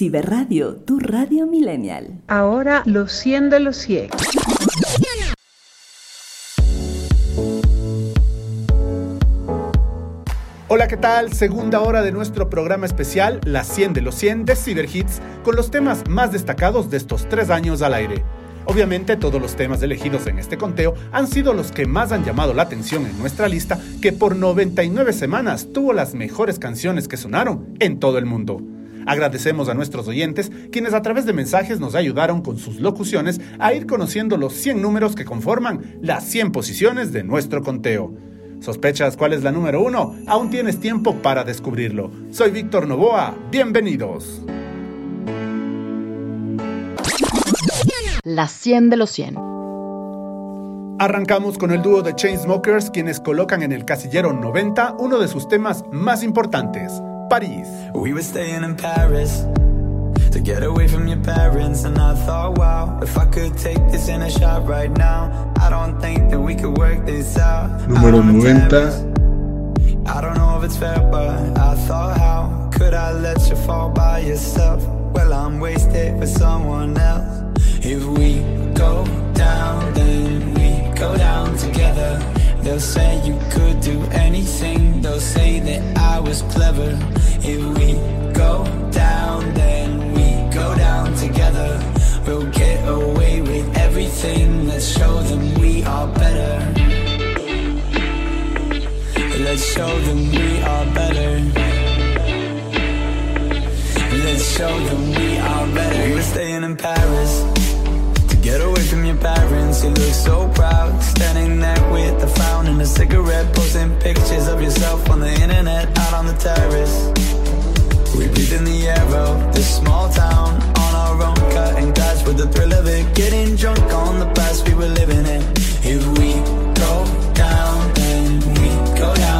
Ciberradio, tu radio millennial. Ahora los 100 de los 100. Hola, ¿qué tal? Segunda hora de nuestro programa especial, las 100 de los 100 de Cyberhits, con los temas más destacados de estos tres años al aire. Obviamente todos los temas elegidos en este conteo han sido los que más han llamado la atención en nuestra lista, que por 99 semanas tuvo las mejores canciones que sonaron en todo el mundo. Agradecemos a nuestros oyentes, quienes a través de mensajes nos ayudaron con sus locuciones a ir conociendo los 100 números que conforman las 100 posiciones de nuestro conteo. ¿Sospechas cuál es la número uno? Aún tienes tiempo para descubrirlo. Soy Víctor Novoa, bienvenidos. Las 100 de los 100. Arrancamos con el dúo de Chainsmokers, quienes colocan en el casillero 90 uno de sus temas más importantes, París. We were staying in Paris to get away from your parents, and I thought, wow, if I could take this in a shot right now, I don't think that we could work this out. Número 90. I don't know if it's fair, but I thought, how could I let you fall by yourself? Well, I'm wasted for someone else. Let's show them we are better. Let's show them we are better. We were staying in Paris to get away from your parents. You look so proud, standing there with a frown and a cigarette, posting pictures of yourself on the internet, out on the terrace. We breathe in the air of this small town on our own, cutting glass with the thrill of it, getting drunk on the past we were living in. If we go down, then we go down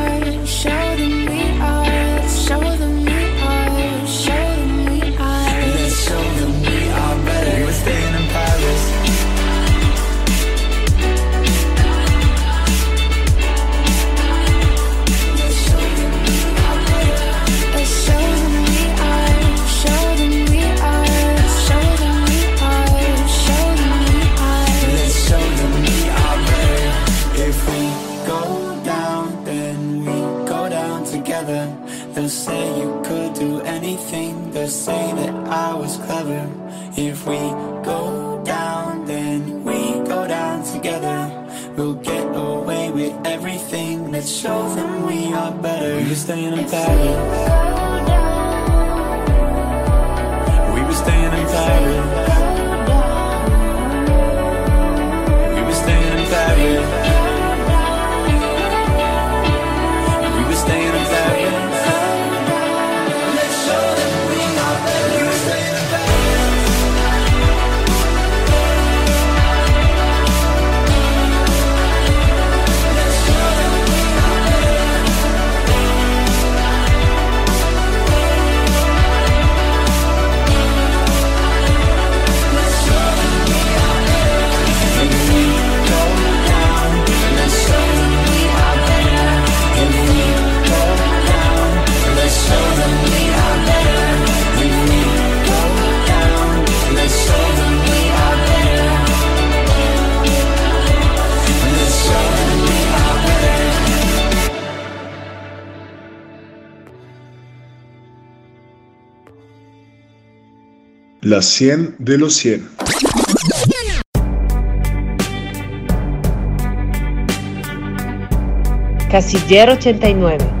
Las 100 de los 100. Casillero 89.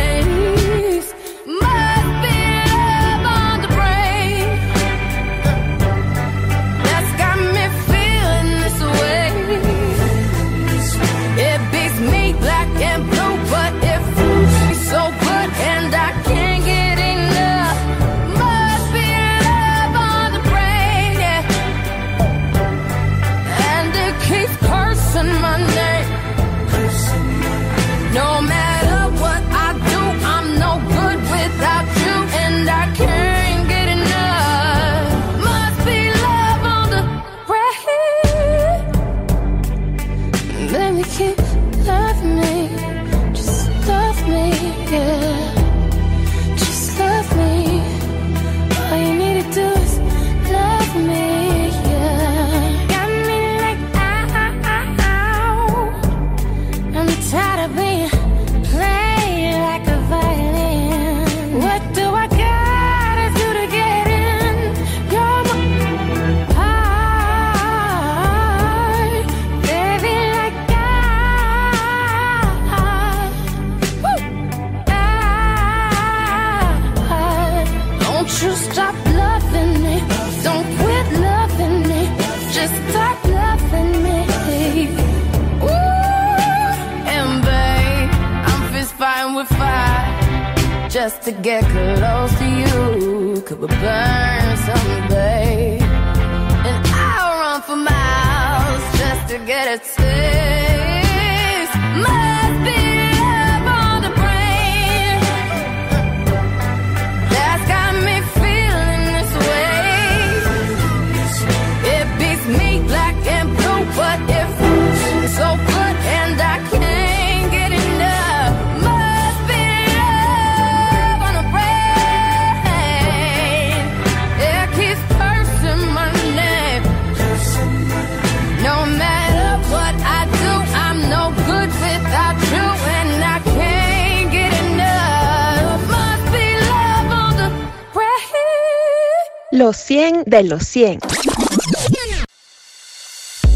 Los 100 de los 100.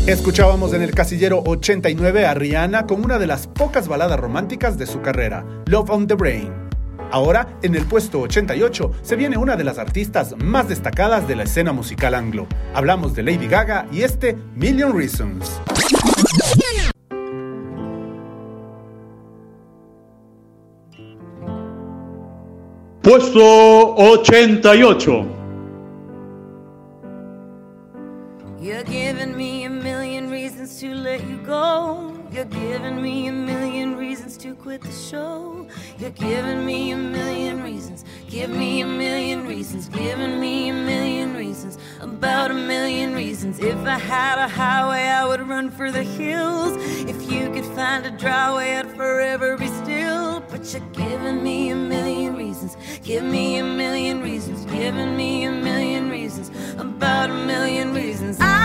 Escuchábamos en el casillero 89 a Rihanna con una de las pocas baladas románticas de su carrera, Love on the Brain. Ahora, en el puesto 88, se viene una de las artistas más destacadas de la escena musical anglo. Hablamos de Lady Gaga y este Million Reasons. Puesto 88. You're giving me a million reasons to let you go. You're giving me a million reasons to quit the show. You're giving me a million reasons. Give me a million reasons. Giving me a million reasons. About a million reasons. If I had a highway, I would run for the hills. If you could find a dry way, I'd forever be still. But you're giving me a million reasons. Give me a million reasons. Giving me a million reasons. About a million reasons. I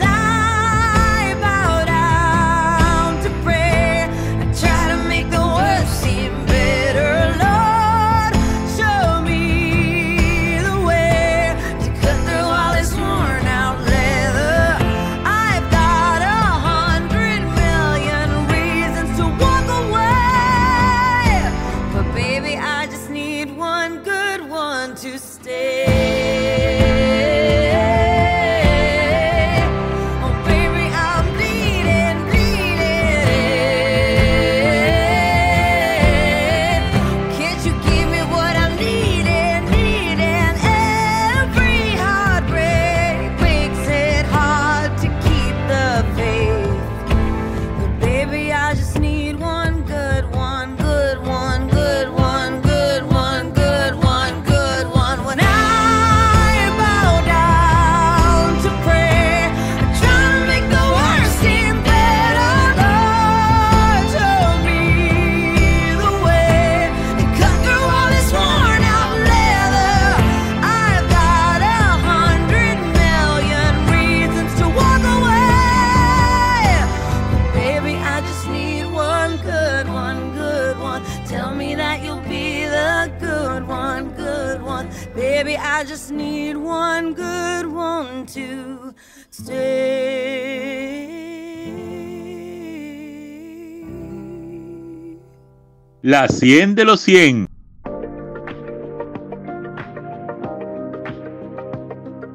La 100 de los 100.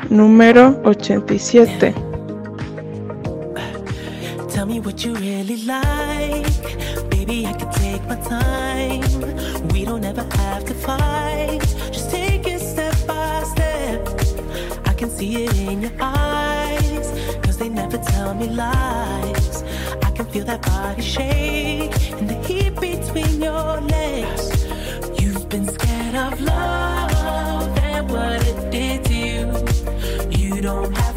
Número 87. Tell me what you really like. Baby, I can take my time. We don't ever have to fight. Just take it step by step. I can see it in your eyes. Cause they never tell me lies. Can feel that body shake and the heat between your legs. You've been scared of love and what it did to you. You don't have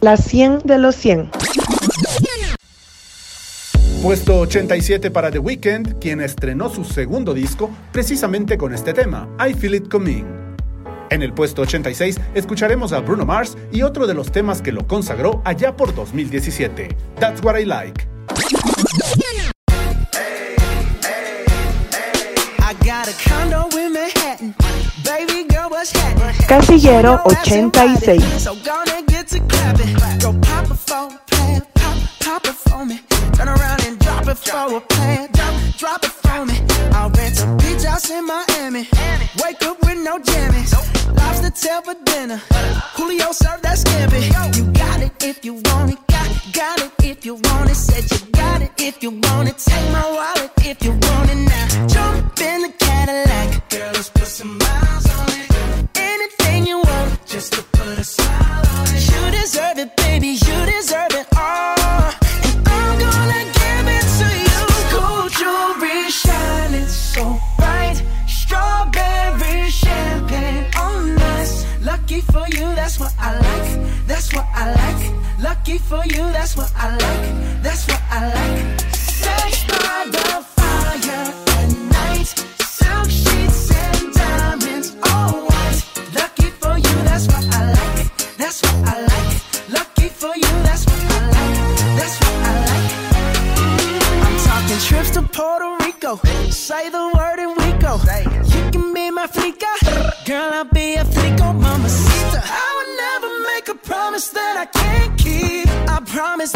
La 100 de los 100. Puesto 87 para The Weeknd, quien estrenó su segundo disco precisamente con este tema, I Feel It Coming. En el puesto 86 escucharemos a Bruno Mars y otro de los temas que lo consagró allá por 2017, That's What I Like. Casillero 86. Get to clapping. Go pop it for a plan, pop, pop it for me. Turn around and drop it for a plan, drop, drop it for me. I'll rent a beach house in Miami. Wake up with no jammies. Lobster tail for dinner. Julio served that scampi. You got it if you want it. Got, got it if you want it. Said you got it if you want it. Take my wallet if you want it now. Jump in the Cadillac. Girl, let's put some miles on it. Anything you want, just to put a smile deserve it, baby. You deserve it all. And I'm gonna give it to you. Gold jewelry shining so bright. Strawberry champagne on us. Lucky for you, that's what I like. That's what I like. Lucky for you, that's what I like. That's what I like.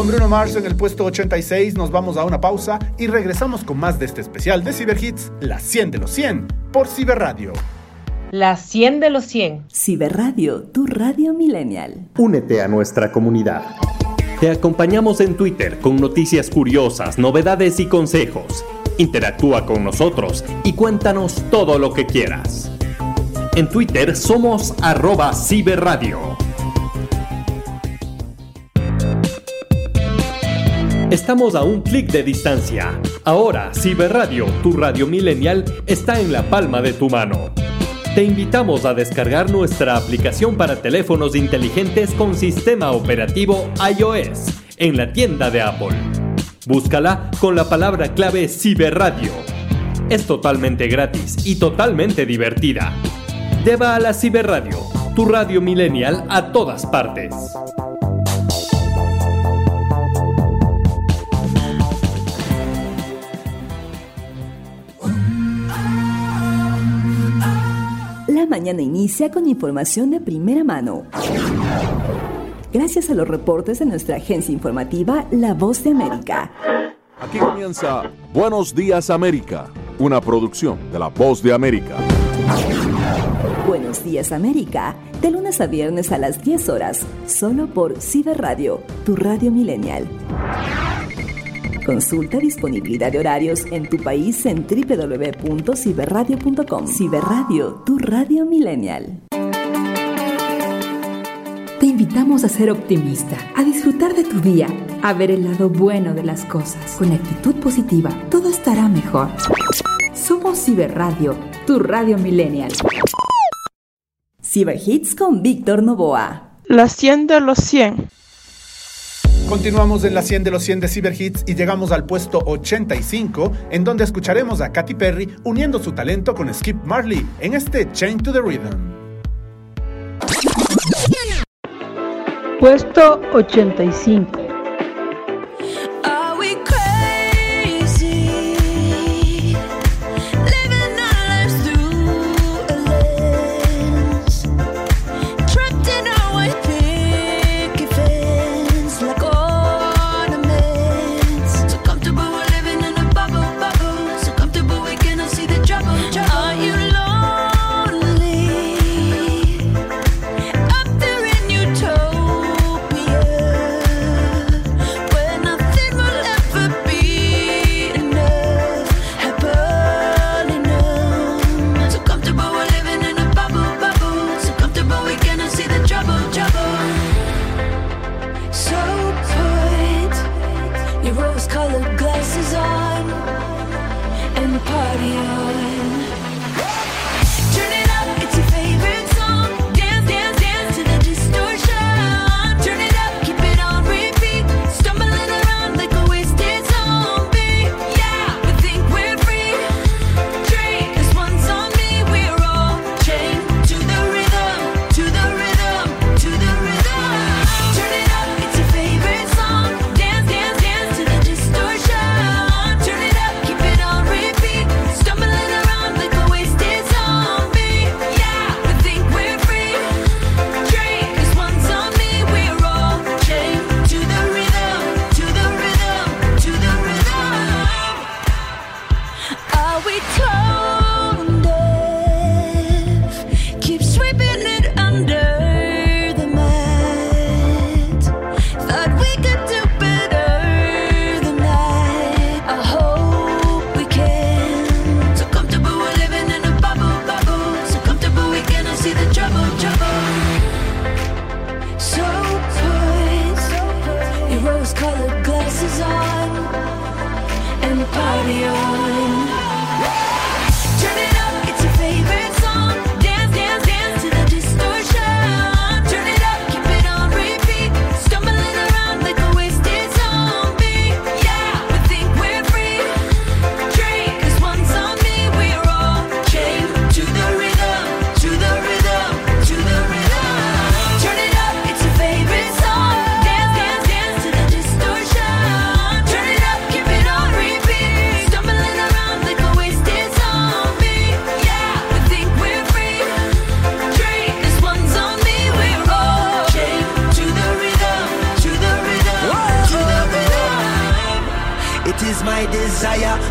con Bruno Mars en el puesto 86 nos vamos a una pausa y regresamos con más de este especial de Cyberhits, la 100 de los 100, por Ciberradio. La 100 de los 100. Ciberradio, tu radio millennial. Únete a nuestra comunidad. Te acompañamos en Twitter con noticias curiosas, novedades y consejos. Interactúa con nosotros y cuéntanos todo lo que quieras. En Twitter somos arroba ciberradio. Estamos a un clic de distancia. Ahora, Ciberradio, tu radio millennial, está en la palma de tu mano. Te invitamos a descargar nuestra aplicación para teléfonos inteligentes con sistema operativo iOS en la tienda de Apple. Búscala con la palabra clave Ciberradio. Es totalmente gratis y totalmente divertida. Lleva a la Ciberradio, tu radio millennial a todas partes. La mañana inicia con información de primera mano. Gracias a los reportes de nuestra agencia informativa La Voz de América. Aquí comienza Buenos Días América, una producción de La Voz de América. Buenos días América, de lunes a viernes a las 10 horas, solo por Ciberradio, tu radio millennial. Consulta disponibilidad de horarios en tu país en www.ciberradio.com. Ciberradio, tu radio millennial. Te invitamos a ser optimista, a disfrutar de tu día, a ver el lado bueno de las cosas. Con actitud positiva, todo estará mejor. Somos Ciberradio, tu radio millennial. Ciberhits con Víctor Novoa. La 100 de los 100. Continuamos en la 100 de los 100 de Cyberhits y llegamos al puesto 85, en donde escucharemos a Katy Perry uniendo su talento con Skip Marley en este Chain to the Rhythm. Puesto 85.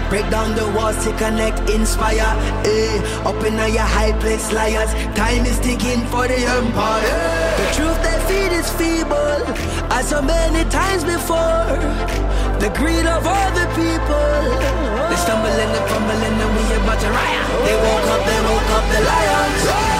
Break down the walls to connect, inspire. Eh. Up in your high place, liars. Time is ticking for the empire. The truth they feed is feeble, as so many times before. The greed of other people. They stumble and they fumble and we about to riot. They woke up, they woke up, the lions.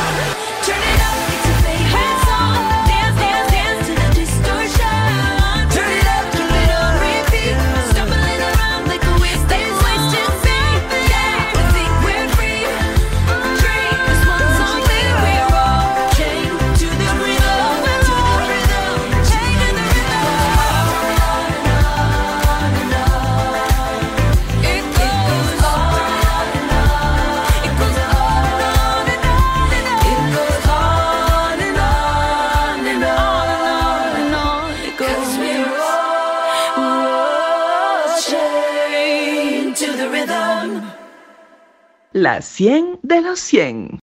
la 100 de los 100.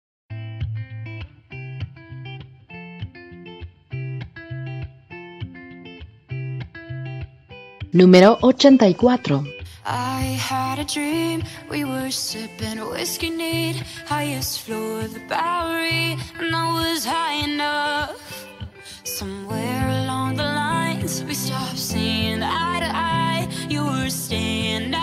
Número 84. I had a dream, we were sipping whiskey neat, highest floor of the Bowery, and I was high enough. Somewhere along the lines, we stopped seeing eye to eye. You were staying.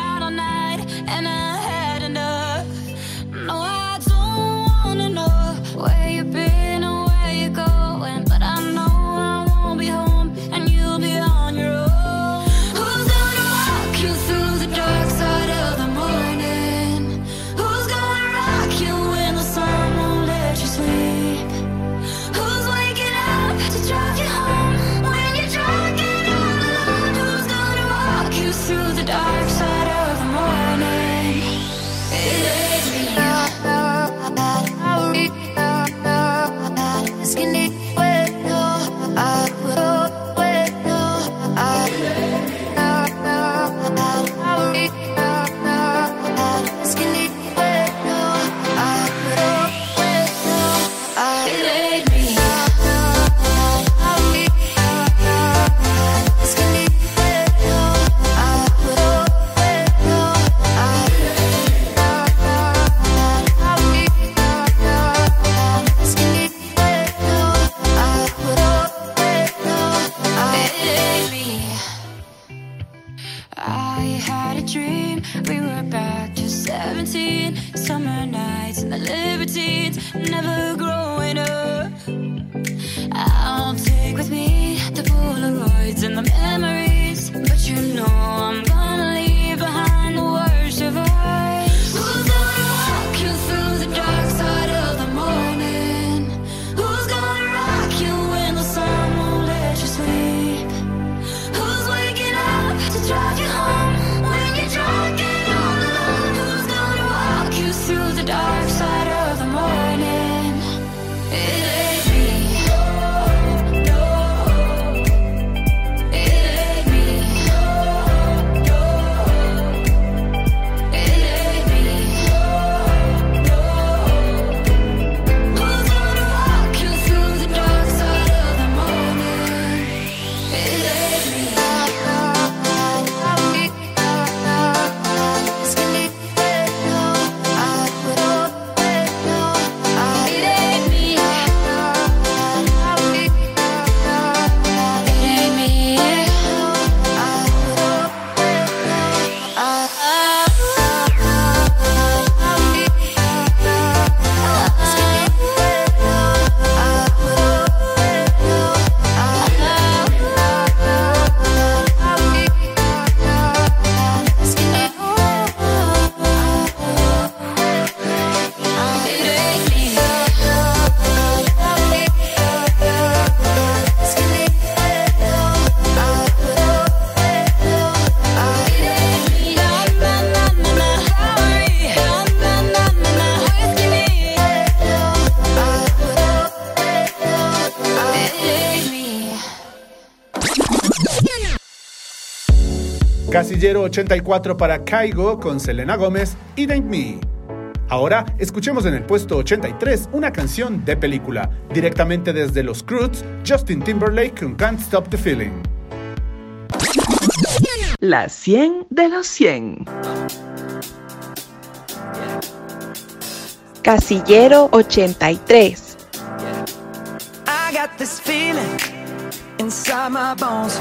Astillero 84 para Caigo con Selena Gómez y Dame Me. Ahora escuchemos en el puesto 83 una canción de película, directamente desde los Croods, Justin Timberlake con Can't Stop the Feeling. La 100 de los 100. Casillero 83. I got this feeling inside my bones.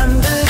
under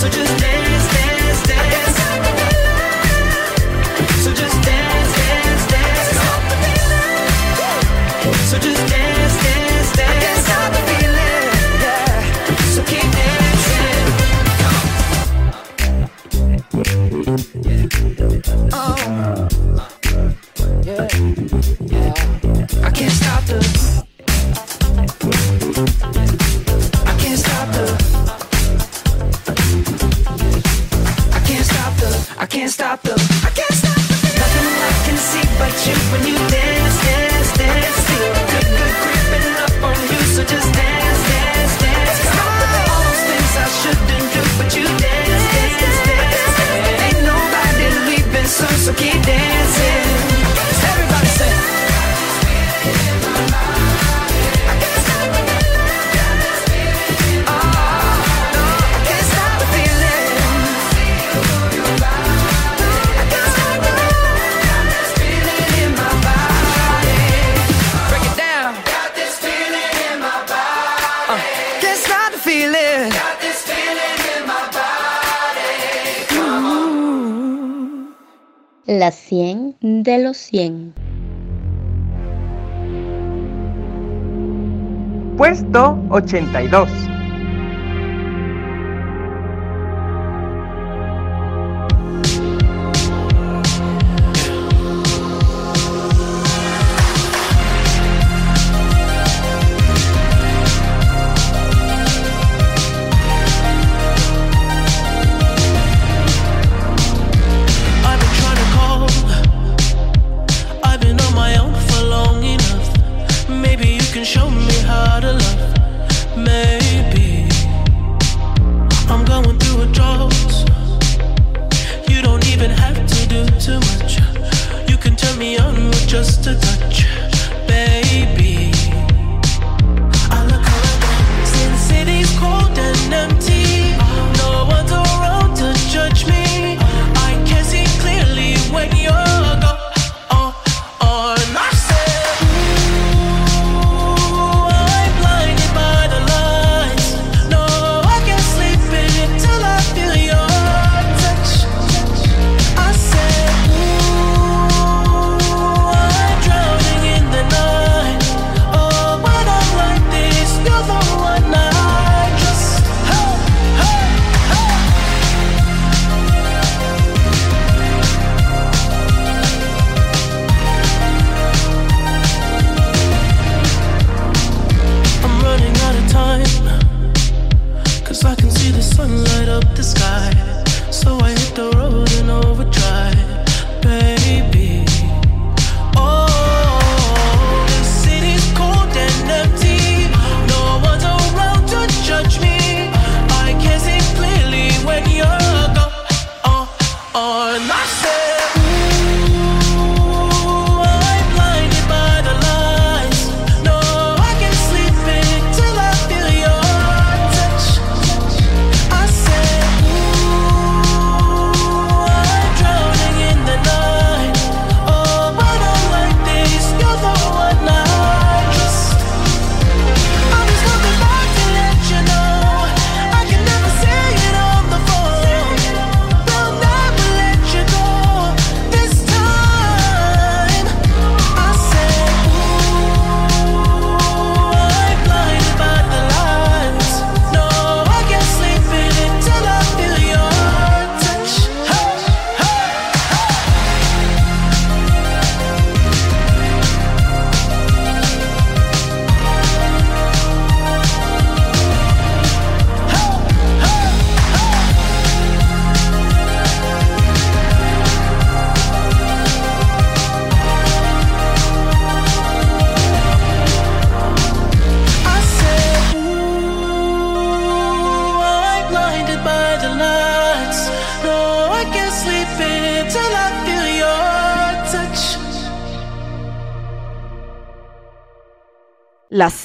So just dance. La 100 de los 100. Puesto 82.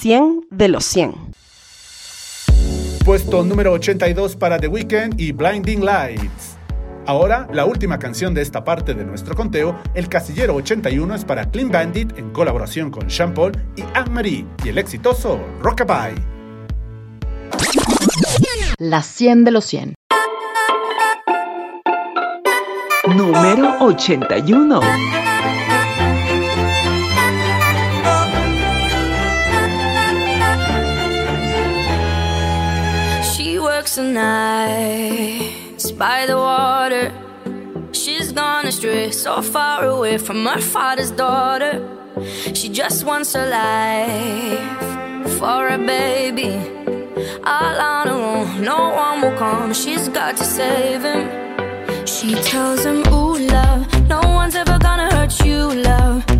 100 de los 100. Puesto número 82 para The Weeknd y Blinding Lights. Ahora, la última canción de esta parte de nuestro conteo, el casillero 81 es para Clean Bandit en colaboración con Sean Paul y Anne-Marie y el exitoso Rockabye. La 100 de los 100. Número 81. Works nights by the water. She's gone astray, so far away from her father's daughter. She just wants her life for a baby. All on her own, no one will come. She's got to save him. She tells him, Ooh, love, no one's ever gonna hurt you, love.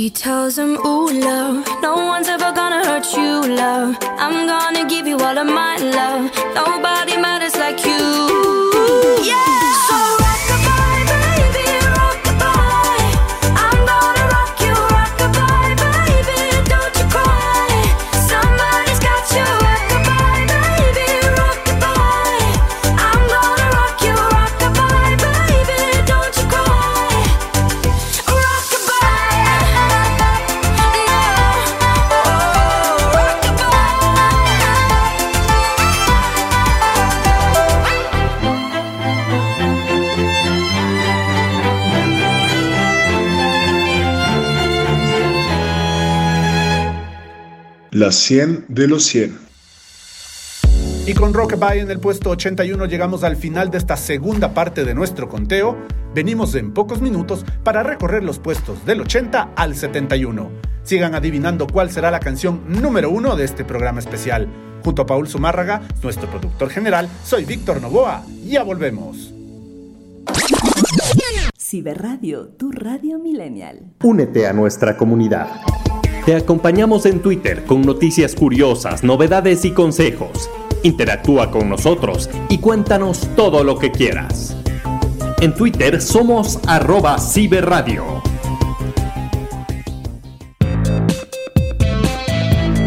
She tells him, La 100 de los 100. Y con Rockabye en el puesto 81 llegamos al final de esta segunda parte de nuestro conteo. Venimos en pocos minutos para recorrer los puestos del 80 al 71. Sigan adivinando cuál será la canción número uno de este programa especial. Junto a Paul Zumárraga, nuestro productor general, soy Víctor Novoa. Ya volvemos. Ciberradio, tu radio millennial. Únete a nuestra comunidad. Te acompañamos en Twitter con noticias curiosas, novedades y consejos. Interactúa con nosotros y cuéntanos todo lo que quieras. En Twitter somos arroba ciberradio.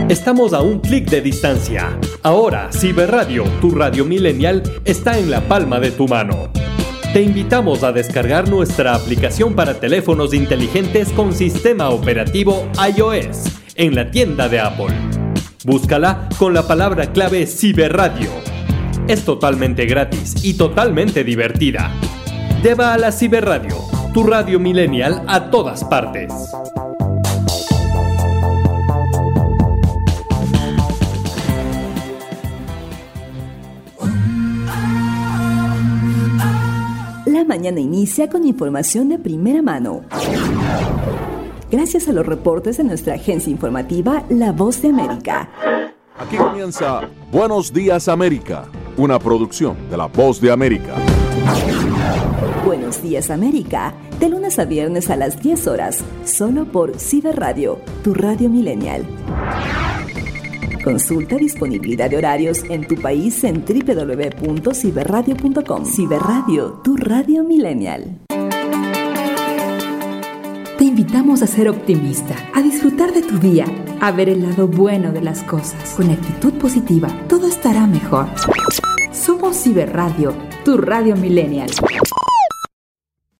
Estamos a un clic de distancia. Ahora, Ciberradio, tu radio millennial, está en la palma de tu mano. Te invitamos a descargar nuestra aplicación para teléfonos inteligentes con sistema operativo iOS en la tienda de Apple. Búscala con la palabra clave Ciberradio. Es totalmente gratis y totalmente divertida. Lleva a la Ciberradio, tu radio millennial a todas partes. Mañana inicia con información de primera mano. Gracias a los reportes de nuestra agencia informativa La Voz de América. Aquí comienza Buenos Días América, una producción de La Voz de América. Buenos días América, de lunes a viernes a las 10 horas, solo por Ciberradio, tu radio millennial. Consulta disponibilidad de horarios en tu país en www.ciberradio.com. Ciberradio, tu radio millennial. Te invitamos a ser optimista, a disfrutar de tu día, a ver el lado bueno de las cosas. Con actitud positiva, todo estará mejor. Somos Ciberradio, tu radio millennial.